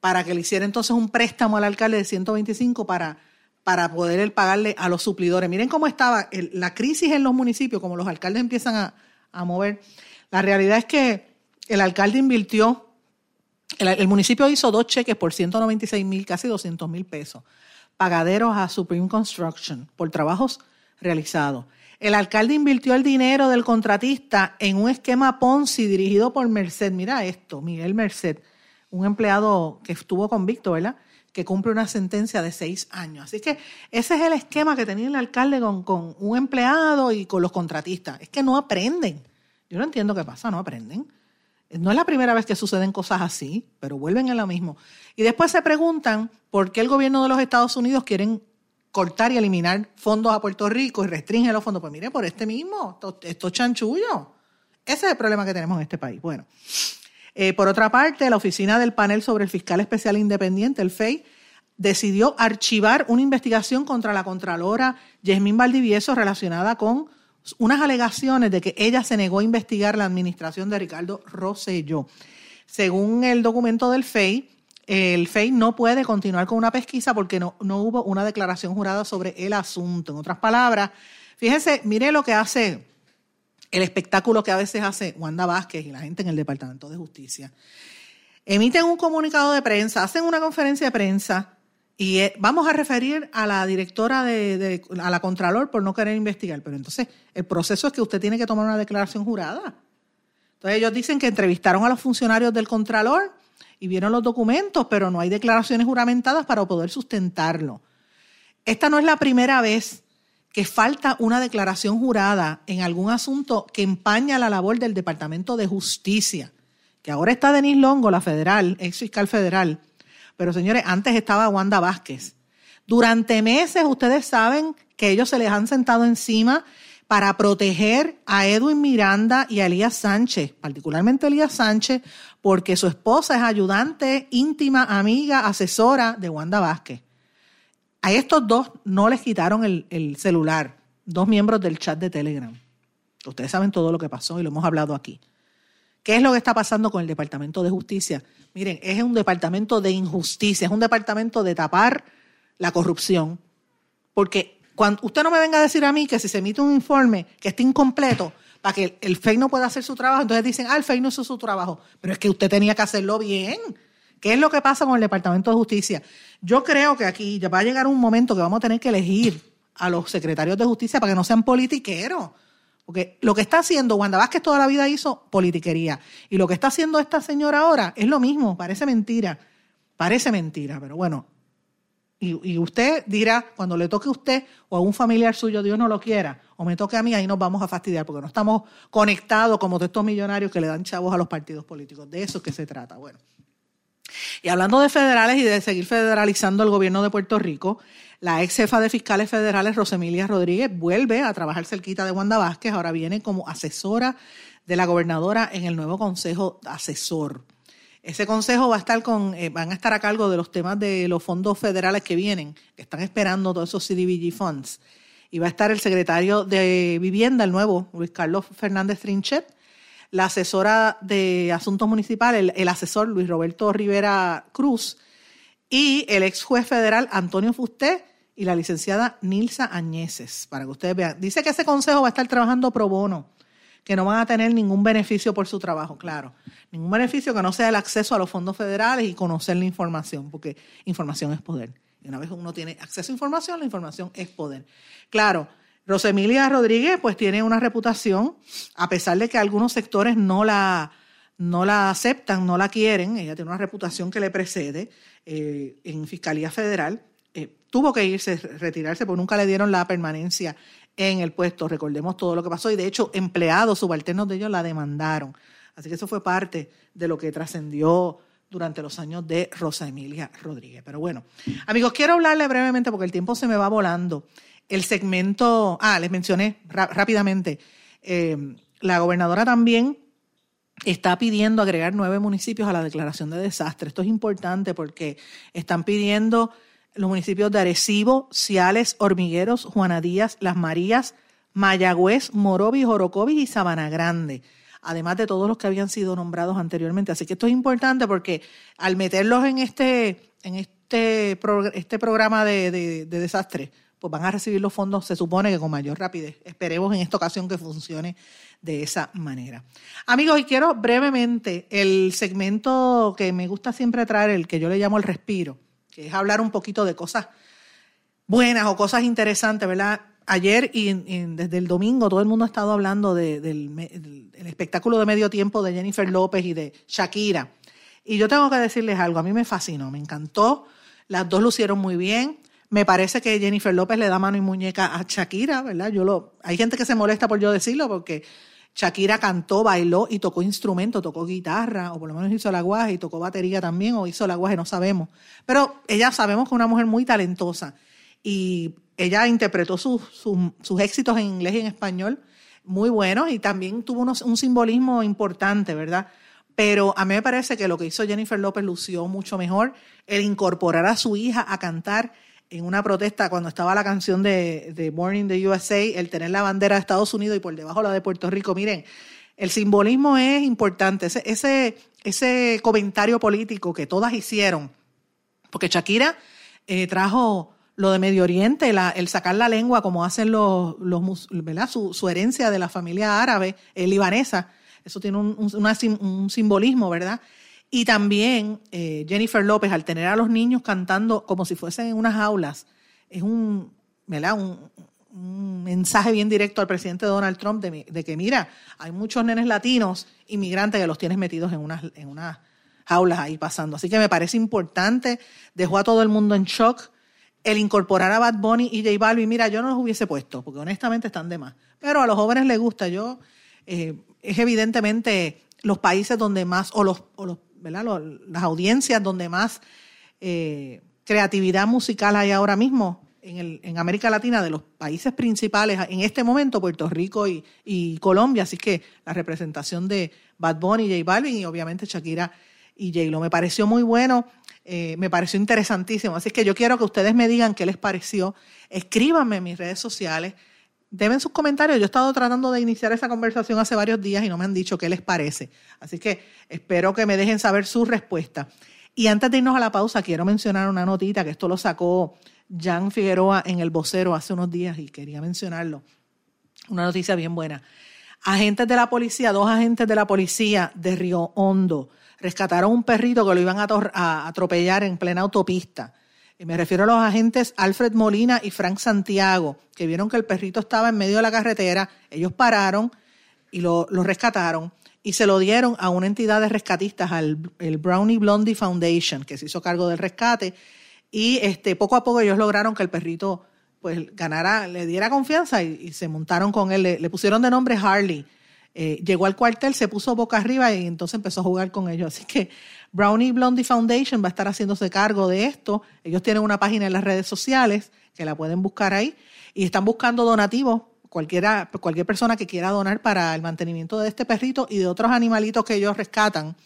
para que le hiciera entonces un préstamo al alcalde de 125 para, para poder pagarle a los suplidores. Miren cómo estaba la crisis en los municipios, como los alcaldes empiezan a, a mover. La realidad es que el alcalde invirtió, el, el municipio hizo dos cheques por 196 mil, casi 200 mil pesos, pagaderos a Supreme Construction por trabajos realizados. El alcalde invirtió el dinero del contratista en un esquema Ponzi dirigido por Merced. Mira esto, Miguel Merced, un empleado que estuvo convicto, ¿verdad? Que cumple una sentencia de seis años. Así que ese es el esquema que tenía el alcalde con, con un empleado y con los contratistas. Es que no aprenden. Yo no entiendo qué pasa, no aprenden. No es la primera vez que suceden cosas así, pero vuelven a lo mismo. Y después se preguntan por qué el gobierno de los Estados Unidos quieren cortar y eliminar fondos a Puerto Rico y restringe los fondos. Pues mire, por este mismo, esto, es chanchullo. Ese es el problema que tenemos en este país. Bueno, eh, por otra parte, la oficina del panel sobre el fiscal especial independiente, el FEI, decidió archivar una investigación contra la contralora Yasmín Valdivieso relacionada con unas alegaciones de que ella se negó a investigar la administración de Ricardo Rosselló. Según el documento del FEI, el FEI no puede continuar con una pesquisa porque no, no hubo una declaración jurada sobre el asunto. En otras palabras, fíjense, mire lo que hace el espectáculo que a veces hace Wanda Vázquez y la gente en el Departamento de Justicia. Emiten un comunicado de prensa, hacen una conferencia de prensa y eh, vamos a referir a la directora de, a la Contralor por no querer investigar. Pero entonces, el proceso es que usted tiene que tomar una declaración jurada. Entonces, ellos dicen que entrevistaron a los funcionarios del Contralor y vieron los documentos, pero no hay declaraciones juramentadas para poder sustentarlo. Esta no es la primera vez que falta una declaración jurada en algún asunto que empaña la labor del Departamento de Justicia, que ahora está Denis Longo, la federal, ex fiscal federal, pero señores, antes estaba Wanda Vázquez. Durante meses ustedes saben que ellos se les han sentado encima para proteger a Edwin Miranda y a Elías Sánchez, particularmente Elías Sánchez, porque su esposa es ayudante, íntima, amiga, asesora de Wanda Vázquez. A estos dos no les quitaron el, celular, dos miembros del chat de Telegram. Ustedes saben todo lo que pasó y lo hemos hablado aquí. ¿Qué es lo que está pasando con el Departamento de Justicia? Miren, es un departamento de injusticia, es un departamento de tapar la corrupción, porque cuando usted no me venga a decir a mí que si se emite un informe que esté incompleto para que el FEI no pueda hacer su trabajo, entonces dicen, ah, el FEI no hizo su trabajo. Pero es que usted tenía que hacerlo bien. ¿Qué es lo que pasa con el Departamento de Justicia? Yo creo que aquí ya va a llegar un momento que vamos a tener que elegir a los secretarios de justicia para que no sean politiqueros. Porque lo que está haciendo Wanda Vázquez toda la vida hizo politiquería. Y lo que está haciendo esta señora ahora es lo mismo, parece mentira. Parece mentira, pero bueno. Y, usted dirá, cuando le toque a usted o a un familiar suyo, Dios no lo quiera, o me toque a mí, ahí nos vamos a fastidiar, porque no estamos conectados como de estos millonarios que le dan chavos a los partidos políticos. De eso es que se trata. Bueno. Y hablando de federales y de seguir federalizando el gobierno de Puerto Rico, la ex jefa de fiscales federales, Rosemilia Rodríguez, vuelve a trabajar cerquita de Wanda Vázquez, ahora viene como asesora de la gobernadora en el nuevo consejo asesor. Ese consejo va a estar con, eh, van a estar a cargo de los temas de los fondos federales que vienen, que están esperando todos esos CDBG funds. Y va a estar el secretario de Vivienda, el nuevo, Luis Carlos Fernández Trinchet, la asesora de Asuntos Municipales, el, asesor Luis Roberto Rivera Cruz, y el ex juez federal Antonio Fusté y la licenciada Nilsa Añeses, para que ustedes vean. Dice que ese consejo va a estar trabajando pro bono, que no van a tener ningún beneficio por su trabajo, claro. Ningún beneficio que no sea el acceso a los fondos federales y conocer la información, porque información es poder. Y una vez uno tiene acceso a información, la información es poder. Claro, Rosemilia Rodríguez pues tiene una reputación, a pesar de que algunos sectores no la, no la aceptan, no la quieren, ella tiene una reputación que le precede eh, en Fiscalía Federal, eh, tuvo que irse, retirarse, porque nunca le dieron la permanencia en el puesto. Recordemos todo lo que pasó y de hecho empleados subalternos de ellos la demandaron. Así que eso fue parte de lo que trascendió durante los años de Rosa Emilia Rodríguez. Pero bueno, amigos, quiero hablarle brevemente porque el tiempo se me va volando el segmento, ah, les mencioné rápidamente, eh, la gobernadora también está pidiendo agregar nueve municipios a la declaración de desastre. Esto es importante porque están pidiendo los municipios de Arecibo, Ciales, Hormigueros, Juana Díaz, Las Marías, Mayagüez, Morovis, Orocovis y Sabana Grande, además de todos los que habían sido nombrados anteriormente. Así que esto es importante porque al meterlos en este, en este, este programa de, de desastre, pues van a recibir los fondos, se supone que con mayor rapidez. Esperemos en esta ocasión que funcione de esa manera. Amigos, y quiero brevemente el segmento que me gusta siempre traer, el que yo le llamo el respiro, que es hablar un poquito de cosas buenas o cosas interesantes, ¿verdad? Ayer y, desde el domingo todo el mundo ha estado hablando del, espectáculo de medio tiempo de Jennifer López y de Shakira. Y yo tengo que decirles algo, a mí me fascinó, me encantó, las dos lucieron muy bien. Me parece que Jennifer López le da mano y muñeca a Shakira, ¿verdad? Yo lo, hay gente que se molesta por yo decirlo porque Shakira cantó, bailó y tocó instrumento, tocó guitarra, o por lo menos hizo el aguaje y tocó batería también, o hizo el aguaje, no sabemos. Pero ella sabemos que es una mujer muy talentosa y ella interpretó sus, sus, éxitos en inglés y en español muy buenos y también tuvo un simbolismo importante, ¿verdad? Pero a mí me parece que lo que hizo Jennifer López lució mucho mejor, el incorporar a su hija a cantar en una protesta cuando estaba la canción de, de Born in the USA, el tener la bandera de Estados Unidos y por debajo la de Puerto Rico. Miren, el simbolismo es importante, ese, ese, ese comentario político que todas hicieron, porque Shakira eh, trajo lo de Medio Oriente, el sacar la lengua como hacen los, los ¿verdad? Su, herencia de la familia árabe, eh, libanesa, eso tiene un, un simbolismo, ¿verdad? Y también eh, Jennifer López, al tener a los niños cantando como si fuesen en unas aulas, es un, ¿verdad? un, mensaje bien directo al presidente Donald Trump de, que, mira, hay muchos nenes latinos, inmigrantes, que los tienes metidos en unas, en unas aulas ahí pasando. Así que me parece importante, dejó a todo el mundo en shock el incorporar a Bad Bunny y J Balvin. Mira, yo no los hubiese puesto, porque honestamente están de más. Pero a los jóvenes les gusta. Yo, eh, es evidentemente los países donde más, o los, o los las audiencias donde más eh, creatividad musical hay ahora mismo en, el, en, América Latina, de los países principales en este momento, Puerto Rico y, Colombia. Así que la representación de Bad Bunny, J Balvin y obviamente Shakira y J-Lo. Me pareció muy bueno, eh, me pareció interesantísimo. Así que yo quiero que ustedes me digan qué les pareció. Escríbanme en mis redes sociales deben sus comentarios. Yo he estado tratando de iniciar esa conversación hace varios días y no me han dicho qué les parece. Así que espero que me dejen saber su respuesta. Y antes de irnos a la pausa, quiero mencionar una notita que esto lo sacó Jan Figueroa en el vocero hace unos días y quería mencionarlo. Una noticia bien buena. Agentes de la policía, dos agentes de la policía de Río Hondo, rescataron un perrito que lo iban a atropellar en plena autopista. Me refiero a los agentes Alfred Molina y Frank Santiago, que vieron que el perrito estaba en medio de la carretera. Ellos pararon y lo, rescataron y se lo dieron a una entidad de rescatistas, al el Brownie Blondie Foundation, que se hizo cargo del rescate. Y este, poco a poco ellos lograron que el perrito pues ganara, le diera confianza y, se montaron con él. Le, pusieron de nombre Harley. Eh, llegó al cuartel, se puso boca arriba y entonces empezó a jugar con ellos. Así que Brownie Blondie Foundation va a estar haciéndose cargo de esto. Ellos tienen una página en las redes sociales que la pueden buscar ahí y están buscando donativos cualquiera, cualquier persona que quiera donar para el mantenimiento de este perrito y de otros animalitos que ellos rescatan,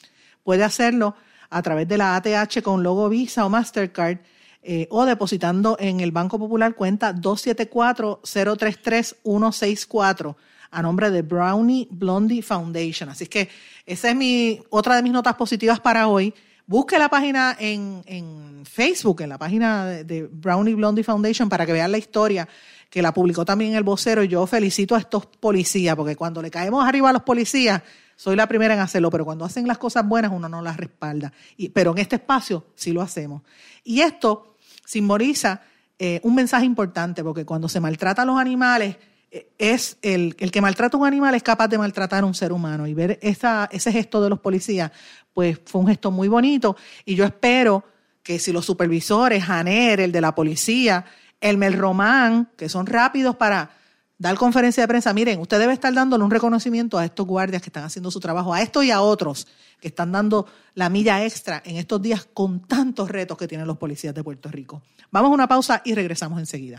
puede hacerlo a través de la ATH con logo Visa o Mastercard eh, o depositando en el Banco Popular cuenta 274-033-164 a nombre de Brownie Blondie Foundation. Así que esa es mi, otra de mis notas positivas para hoy. Busque la página en, en Facebook, en la página de, Brownie Blondie Foundation para que vean la historia que la publicó también el vocero, y yo felicito a estos policías, porque cuando le caemos arriba a los policías, soy la primera en hacerlo, pero cuando hacen las cosas buenas uno no las respalda. Pero en este espacio sí lo hacemos. Y esto simboliza eh, un mensaje importante, porque cuando se maltrata a los animales, es el, el, que maltrata a un animal es capaz de maltratar a un ser humano. Y ver ese gesto de los policías, pues fue un gesto muy bonito. Y yo espero que si los supervisores, Janer, el de la policía, el Román, que son rápidos para dar conferencia de prensa. Miren, usted debe estar dándole un reconocimiento a estos guardias que están haciendo su trabajo, a estos y a otros que están dando la milla extra en estos días con tantos retos que tienen los policías de Puerto Rico. Vamos a una pausa y regresamos enseguida.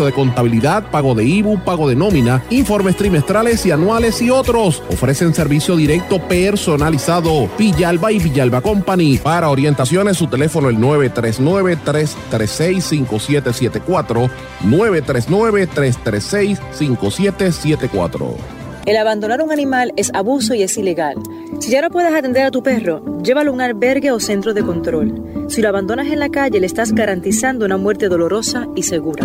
de contabilidad, pago de IBU, pago de nómina, informes trimestrales y anuales y otros. Ofrecen servicio directo personalizado. Villalba y Villalba Company. Para orientaciones, su teléfono el 939-336-5774. 939-336-5774. El abandonar un animal es abuso y es ilegal. Si ya no puedes atender a tu perro, llévalo a un albergue o centro de control. Si lo abandonas en la calle, le estás garantizando una muerte dolorosa y segura.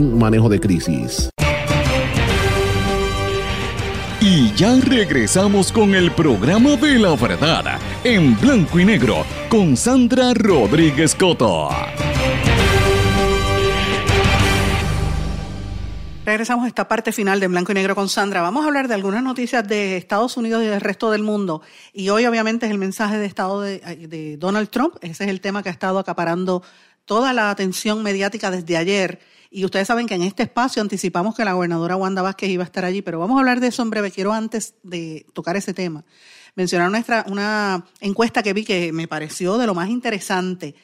manejo de crisis. Y ya regresamos con el programa de la verdad en blanco y negro con Sandra Rodríguez Coto. Regresamos a esta parte final de Blanco y Negro con Sandra. Vamos a hablar de algunas noticias de Estados Unidos y del resto del mundo. Y hoy obviamente es el mensaje de Estado de, de Donald Trump. Ese es el tema que ha estado acaparando toda la atención mediática desde ayer. Y ustedes saben que en este espacio anticipamos que la gobernadora Wanda Vázquez iba a estar allí, pero vamos a hablar de eso en breve. Quiero antes de tocar ese tema mencionar nuestra, una encuesta que vi que me pareció de lo más interesante.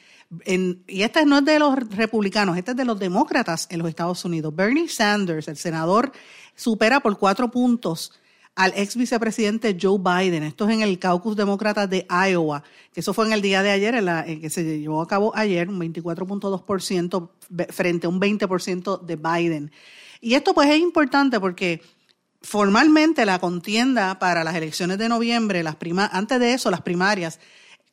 y esta no es de los republicanos, esta es de los demócratas en los Estados Unidos. Bernie Sanders, el senador, supera por cuatro puntos al ex vicepresidente Joe Biden. Esto es en el caucus demócrata de Iowa, eso fue en el día de ayer, en, la, que se llevó a cabo ayer, un 24.2% frente a un 20% de Biden. Y esto pues es importante porque formalmente la contienda para las elecciones de noviembre, las prima, antes de eso las primarias,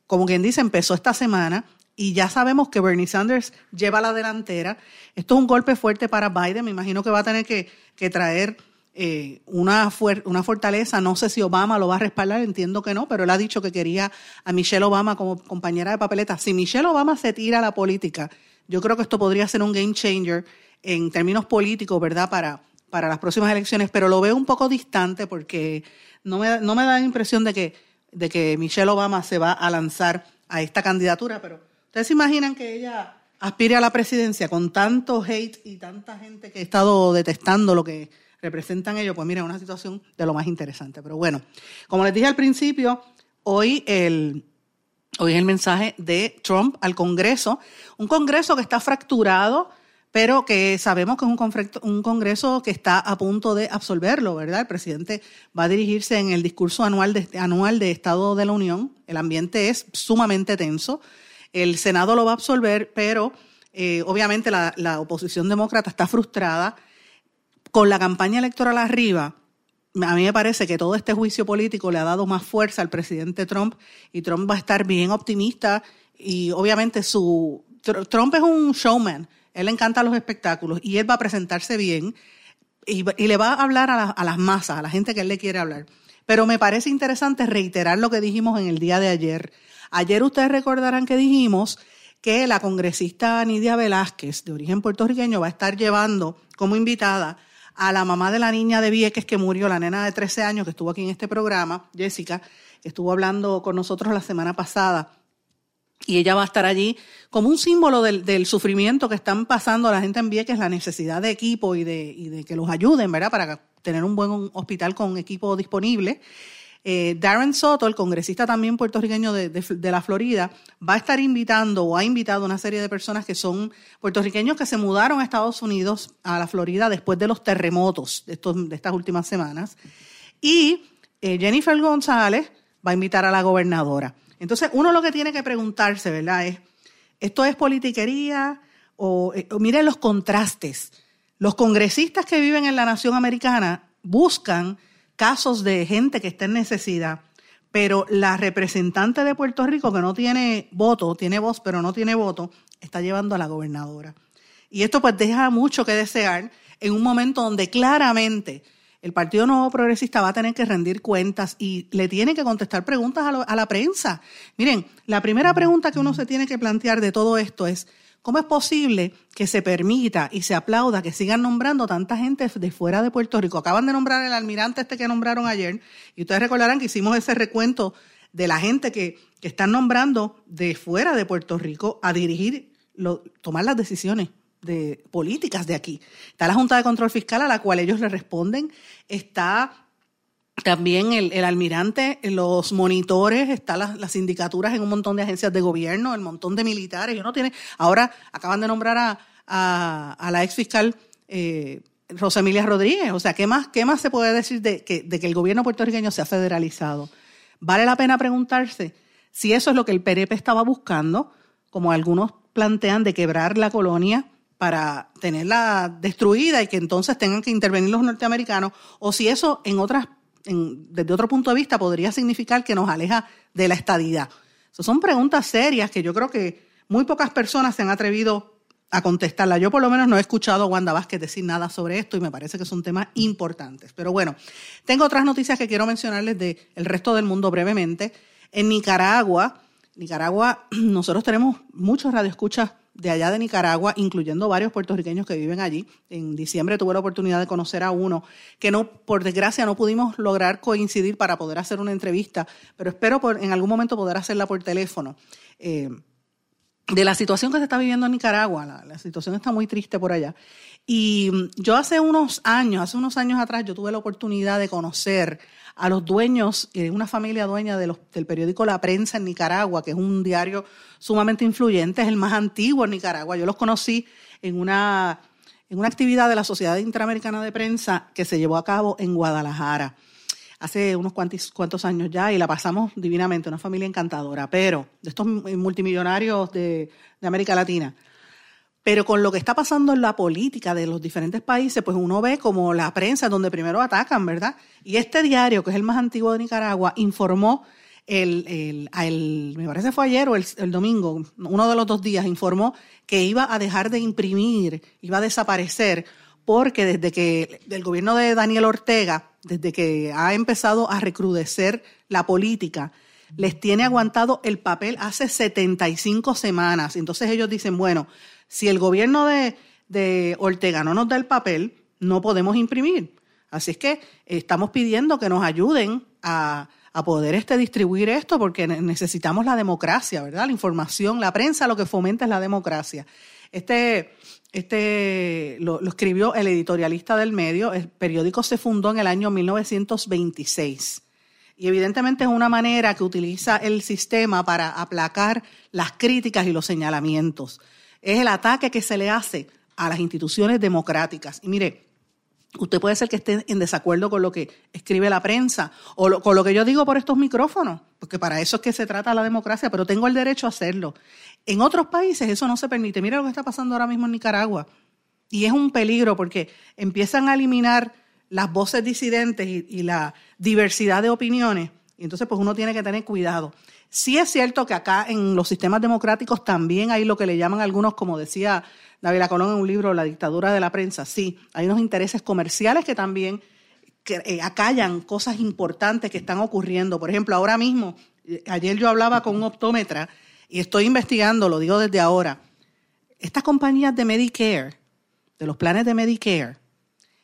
como quien dice, empezó esta semana y ya sabemos que Bernie Sanders lleva la delantera. Esto es un golpe fuerte para Biden, me imagino que va a tener que, que traer eh, una, una fortaleza. No sé si Obama lo va a respaldar, entiendo que no, pero él ha dicho que quería a Michelle Obama como compañera de papeleta. Si Michelle Obama se tira a la política, yo creo que esto podría ser un game changer en términos políticos, ¿verdad? Para, para las próximas elecciones, pero lo veo un poco distante porque no me, no me da la impresión de que, de que Michelle Obama se va a lanzar a esta candidatura, pero ustedes se imaginan que ella aspire a la presidencia con tanto hate y tanta gente que ha estado detestando lo que representan ellos, pues mira, una situación de lo más interesante. Pero bueno, como les dije al principio, hoy el, hoy es el mensaje de Trump al Congreso, un Congreso que está fracturado, pero que sabemos que es un, un Congreso que está a punto de absolverlo, ¿verdad? El presidente va a dirigirse en el discurso anual de, anual de Estado de la Unión, el ambiente es sumamente tenso, el Senado lo va a absolver, pero eh, obviamente la, la oposición demócrata está frustrada con la campaña electoral arriba, a mí me parece que todo este juicio político le ha dado más fuerza al presidente Trump y Trump va a estar bien optimista y obviamente su Trump es un showman, él le encanta los espectáculos y él va a presentarse bien y, le va a hablar a, a, las masas, a la gente que él le quiere hablar. Pero me parece interesante reiterar lo que dijimos en el día de ayer. Ayer ustedes recordarán que dijimos que la congresista Nidia Velázquez, de origen puertorriqueño, va a estar llevando como invitada a la mamá de la niña de Vieques que murió, la nena de 13 años que estuvo aquí en este programa, Jessica, que estuvo hablando con nosotros la semana pasada. Y ella va a estar allí como un símbolo del, sufrimiento que están pasando la gente en Vieques, la necesidad de equipo y de, y de que los ayuden, ¿verdad? Para tener un buen hospital con equipo disponible. Eh, Darren Soto, el congresista también puertorriqueño de, la Florida, va a estar invitando o ha invitado una serie de personas que son puertorriqueños que se mudaron a Estados Unidos, a la Florida, después de los terremotos de, estos, de estas últimas semanas. Y eh, Jennifer González va a invitar a la gobernadora. Entonces, uno lo que tiene que preguntarse, ¿verdad? Es, ¿esto es politiquería? O, eh, o miren los contrastes. Los congresistas que viven en la nación americana buscan casos de gente que está en necesidad, pero la representante de Puerto Rico que no tiene voto, tiene voz, pero no tiene voto, está llevando a la gobernadora. Y esto pues deja mucho que desear en un momento donde claramente el Partido Nuevo Progresista va a tener que rendir cuentas y le tiene que contestar preguntas a, la prensa. Miren, la primera pregunta que uno se tiene que plantear de todo esto es, ¿Cómo es posible que se permita y se aplauda que sigan nombrando tanta gente de fuera de Puerto Rico? Acaban de nombrar el almirante este que nombraron ayer y ustedes recordarán que hicimos ese recuento de la gente que, están nombrando de fuera de Puerto Rico a dirigir, tomar las decisiones de políticas de aquí. Está la Junta de Control Fiscal a la cual ellos le responden, está también el, almirante, los monitores, están las, sindicaturas en un montón de agencias de gobierno, el montón de militares. Ahora acaban de nombrar a, la ex fiscal eh, Rosemilia Rodríguez. O sea, ¿qué más, ¿qué más se puede decir de que, de que el gobierno puertorriqueño se ha federalizado? Vale la pena preguntarse si eso es lo que el PRP estaba buscando, como algunos plantean, de quebrar la colonia para tenerla destruida y que entonces tengan que intervenir los norteamericanos, o si eso en otras desde otro punto de vista podría significar que nos aleja de la estadidad. son preguntas serias que yo creo que muy pocas personas se han atrevido a contestarla. Yo por lo menos no he escuchado a Wanda Vázquez decir nada sobre esto y me parece que son temas importantes. Pero bueno, tengo otras noticias que quiero mencionarles del el resto del mundo brevemente. En Nicaragua, Nicaragua, nosotros tenemos muchos radioescuchas de allá de Nicaragua, incluyendo varios puertorriqueños que viven allí. En diciembre tuve la oportunidad de conocer a uno que no, por desgracia, no pudimos lograr coincidir para poder hacer una entrevista, pero espero en algún momento poder hacerla por teléfono. Eh, de la situación que se está viviendo en Nicaragua, la, situación está muy triste por allá. Y yo hace unos años, hace unos años atrás, yo tuve la oportunidad de conocer a los dueños, eh, una familia dueña de del periódico La Prensa en Nicaragua, que es un diario sumamente influyente, es el más antiguo en Nicaragua. Yo los conocí en una, en una actividad de la Sociedad Interamericana de Prensa que se llevó a cabo en Guadalajara hace unos cuantos, cuantos años ya y la pasamos divinamente, una familia encantadora, pero de estos multimillonarios de, de América Latina. Pero con lo que está pasando en la política de los diferentes países, pues uno ve como la prensa donde primero atacan, ¿verdad? Y este diario, que es el más antiguo de Nicaragua, informó el, el, me parece fue ayer o el, el, domingo, uno de los dos días, informó que iba a dejar de imprimir, iba a desaparecer, porque desde que el gobierno de Daniel Ortega, desde que ha empezado a recrudecer la política, les tiene aguantado el papel hace 75 semanas. Entonces ellos dicen, bueno, si el gobierno de, Ortega no nos da el papel, no podemos imprimir. Así es que estamos pidiendo que nos ayuden a, poder este, distribuir esto porque necesitamos la democracia, ¿verdad? La información, la prensa lo que fomenta es la democracia. Este, este lo, lo, escribió el editorialista del medio. El periódico se fundó en el año 1926. Y evidentemente es una manera que utiliza el sistema para aplacar las críticas y los señalamientos es el ataque que se le hace a las instituciones democráticas. Y mire, usted puede ser que esté en desacuerdo con lo que escribe la prensa o con lo que yo digo por estos micrófonos, porque para eso es que se trata la democracia, pero tengo el derecho a hacerlo. En otros países eso no se permite. Mire lo que está pasando ahora mismo en Nicaragua. Y es un peligro porque empiezan a eliminar las voces disidentes y, y la diversidad de opiniones. Y entonces pues uno tiene que tener cuidado. Sí es cierto que acá en los sistemas democráticos también hay lo que le llaman algunos, como decía David Colón en un libro, La dictadura de la prensa. Sí, hay unos intereses comerciales que también eh, acallan cosas importantes que están ocurriendo. Por ejemplo, ahora mismo, eh, ayer yo hablaba con un optómetra y estoy investigando, lo digo desde ahora, estas compañías de Medicare, de los planes de Medicare,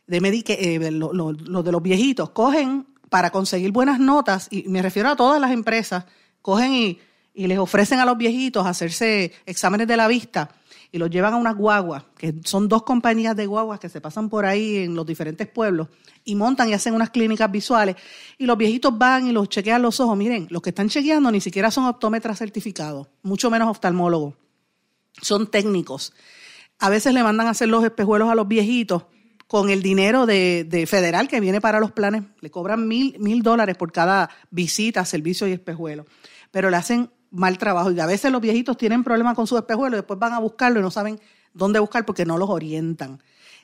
de Medicare, eh, los de los viejitos, cogen para conseguir buenas notas, y me refiero a todas las empresas, cogen y, les ofrecen a los viejitos hacerse exámenes de la vista y los llevan a unas guaguas, que son dos compañías de guaguas que se pasan por ahí en los diferentes pueblos y montan y hacen unas clínicas visuales y los viejitos van y los chequean los ojos. Miren, los que están chequeando ni siquiera son optómetras certificados, mucho menos oftalmólogos. Son técnicos. A veces le mandan a hacer los espejuelos a los viejitos con el dinero de, de, federal que viene para los planes. Le cobran mil, mil dólares por cada visita, servicio y espejuelo pero le hacen mal trabajo. Y a veces los viejitos tienen problemas con su espejuelo y después van a buscarlo y no saben dónde buscar porque no los orientan.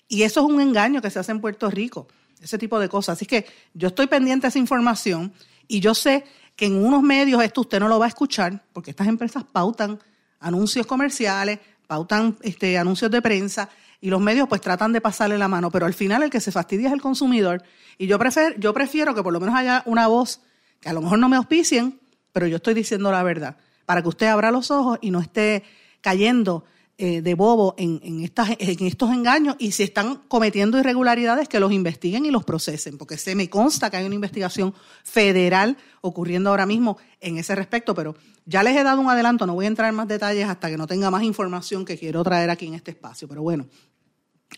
Y eso es un engaño que se hace en Puerto Rico, ese tipo de cosas. Así que yo estoy pendiente de esa información y yo sé que en unos medios esto usted no lo va a escuchar porque estas empresas pautan anuncios comerciales, pautan este, anuncios de prensa y los medios pues tratan de pasarle la mano, pero al final el que se fastidia es el consumidor. Y yo prefiero, yo prefiero que por lo menos haya una voz que a lo mejor no me auspicien, pero yo estoy diciendo la verdad, para que usted abra los ojos y no esté cayendo eh, de bobo en, estas, en estos engaños y si están cometiendo irregularidades, que los investiguen y los procesen, porque se me consta que hay una investigación federal ocurriendo ahora mismo en ese respecto, pero ya les he dado un adelanto, no voy a entrar en más detalles hasta que no tenga más información que quiero traer aquí en este espacio, pero bueno.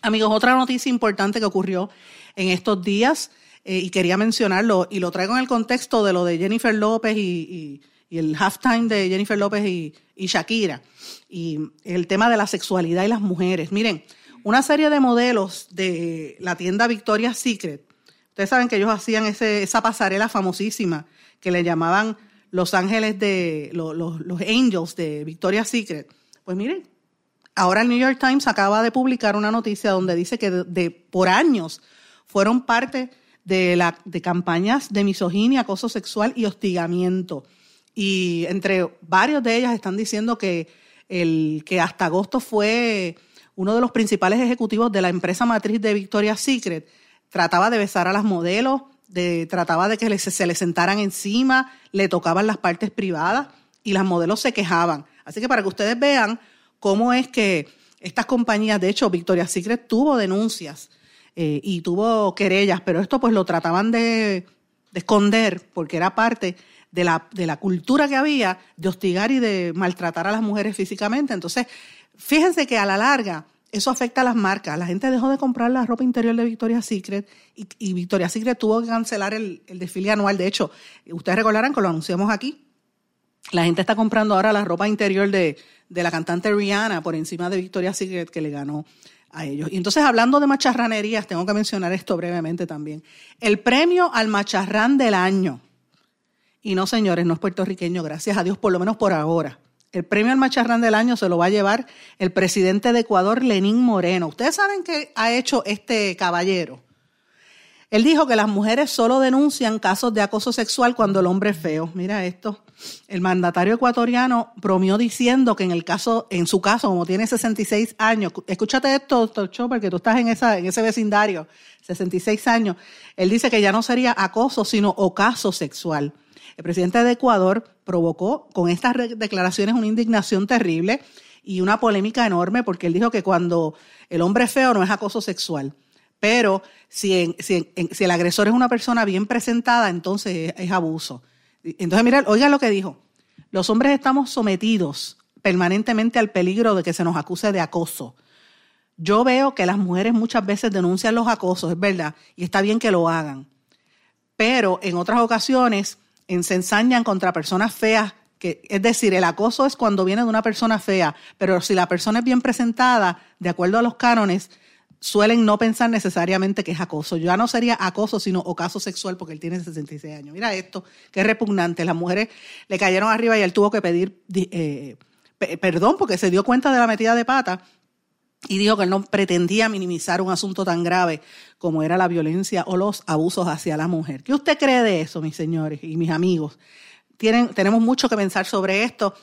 Amigos, otra noticia importante que ocurrió en estos días eh, y quería mencionarlo y lo traigo en el contexto de lo de Jennifer López y, el halftime de Jennifer López y, Shakira y el tema de la sexualidad y las mujeres. Miren, una serie de modelos de la tienda Victoria's Secret. Ustedes saben que ellos hacían ese, esa pasarela famosísima que le llamaban Los Ángeles de los, los Angels de Victoria's Secret. Pues miren, ahora el New York Times acaba de publicar una noticia donde dice que de por años fueron parte de, la, de campañas de misoginia, acoso sexual y hostigamiento. Y entre varios de ellas están diciendo que, el, que hasta agosto fue uno de los principales ejecutivos de la empresa matriz de Victoria's Secret trataba de besar a las modelos, de, trataba de que se, le sentaran encima, le tocaban las partes privadas y las modelos se quejaban. Así que para que ustedes vean cómo es que estas compañías, de hecho, Victoria's Secret tuvo denuncias eh, y tuvo querellas, pero esto pues lo trataban de, esconder porque era parte de la, de la cultura que había de hostigar y de maltratar a las mujeres físicamente. Entonces, fíjense que a la larga eso afecta a las marcas. La gente dejó de comprar la ropa interior de Victoria's Secret y, y Victoria's Secret tuvo que cancelar el, el, desfile anual. De hecho, ustedes recordarán que lo anunciamos aquí. La gente está comprando ahora la ropa interior de, de la cantante Rihanna por encima de Victoria's Secret que le ganó a ellos. Y entonces, hablando de macharranerías, tengo que mencionar esto brevemente también. El premio al macharrán del año. Y no, señores, no es puertorriqueño, gracias a Dios, por lo menos por ahora. El premio al macharrán del año se lo va a llevar el presidente de Ecuador, Lenín Moreno. Ustedes saben qué ha hecho este caballero. Él dijo que las mujeres solo denuncian casos de acoso sexual cuando el hombre es feo. Mira esto. El mandatario ecuatoriano bromeó diciendo que en el caso, en su caso, como tiene 66 años, escúchate esto, doctor Chopper, que tú estás en, esa, en ese vecindario, 66 años, él dice que ya no sería acoso, sino ocaso sexual. El presidente de Ecuador provocó con estas declaraciones una indignación terrible y una polémica enorme porque él dijo que cuando el hombre es feo no es acoso sexual. Pero si, si, si el agresor es una persona bien presentada, entonces es, es abuso. Entonces, mira, oiga lo que dijo. Los hombres estamos sometidos permanentemente al peligro de que se nos acuse de acoso. Yo veo que las mujeres muchas veces denuncian los acosos, es verdad, y está bien que lo hagan. Pero en otras ocasiones se ensañan contra personas feas, que, es decir, el acoso es cuando viene de una persona fea, pero si la persona es bien presentada, de acuerdo a los cánones, suelen no pensar necesariamente que es acoso. Ya no sería acoso, sino ocaso sexual, porque él tiene 66 años. Mira esto, qué repugnante. Las mujeres le cayeron arriba y él tuvo que pedir eh, perdón porque se dio cuenta de la metida de pata y dijo que él no pretendía minimizar un asunto tan grave como era la violencia o los abusos hacia la mujer. ¿Qué usted cree de eso, mis señores y mis amigos? Tienen, tenemos mucho que pensar sobre esto.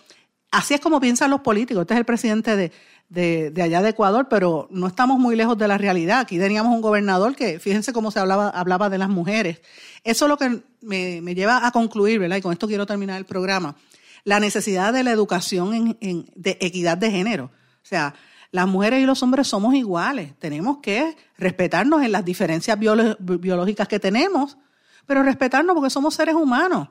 Así es como piensan los políticos. Este es el presidente de, de, de, allá de Ecuador, pero no estamos muy lejos de la realidad. Aquí teníamos un gobernador que, fíjense cómo se hablaba, hablaba de las mujeres. Eso es lo que me, me lleva a concluir, ¿verdad? Y con esto quiero terminar el programa. La necesidad de la educación en, en, de equidad de género. O sea, las mujeres y los hombres somos iguales. Tenemos que respetarnos en las diferencias biológicas que tenemos, pero respetarnos porque somos seres humanos.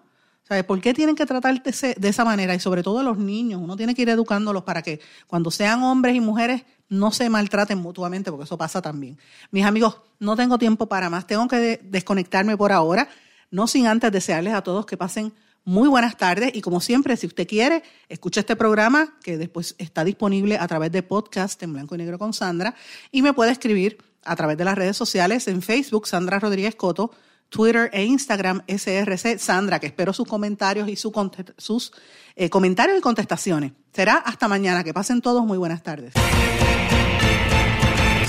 ¿Sabes? ¿Por qué tienen que tratar de esa manera? Y sobre todo los niños, uno tiene que ir educándolos para que cuando sean hombres y mujeres no se maltraten mutuamente, porque eso pasa también. Mis amigos, no tengo tiempo para más, tengo que desconectarme por ahora, no sin antes desearles a todos que pasen muy buenas tardes y como siempre, si usted quiere, escucha este programa que después está disponible a través de podcast en blanco y negro con Sandra y me puede escribir a través de las redes sociales en Facebook, Sandra Rodríguez Coto, Twitter e Instagram SRC Sandra, que espero sus comentarios y su, sus eh, comentarios y contestaciones. Será hasta mañana. Que pasen todos muy buenas tardes.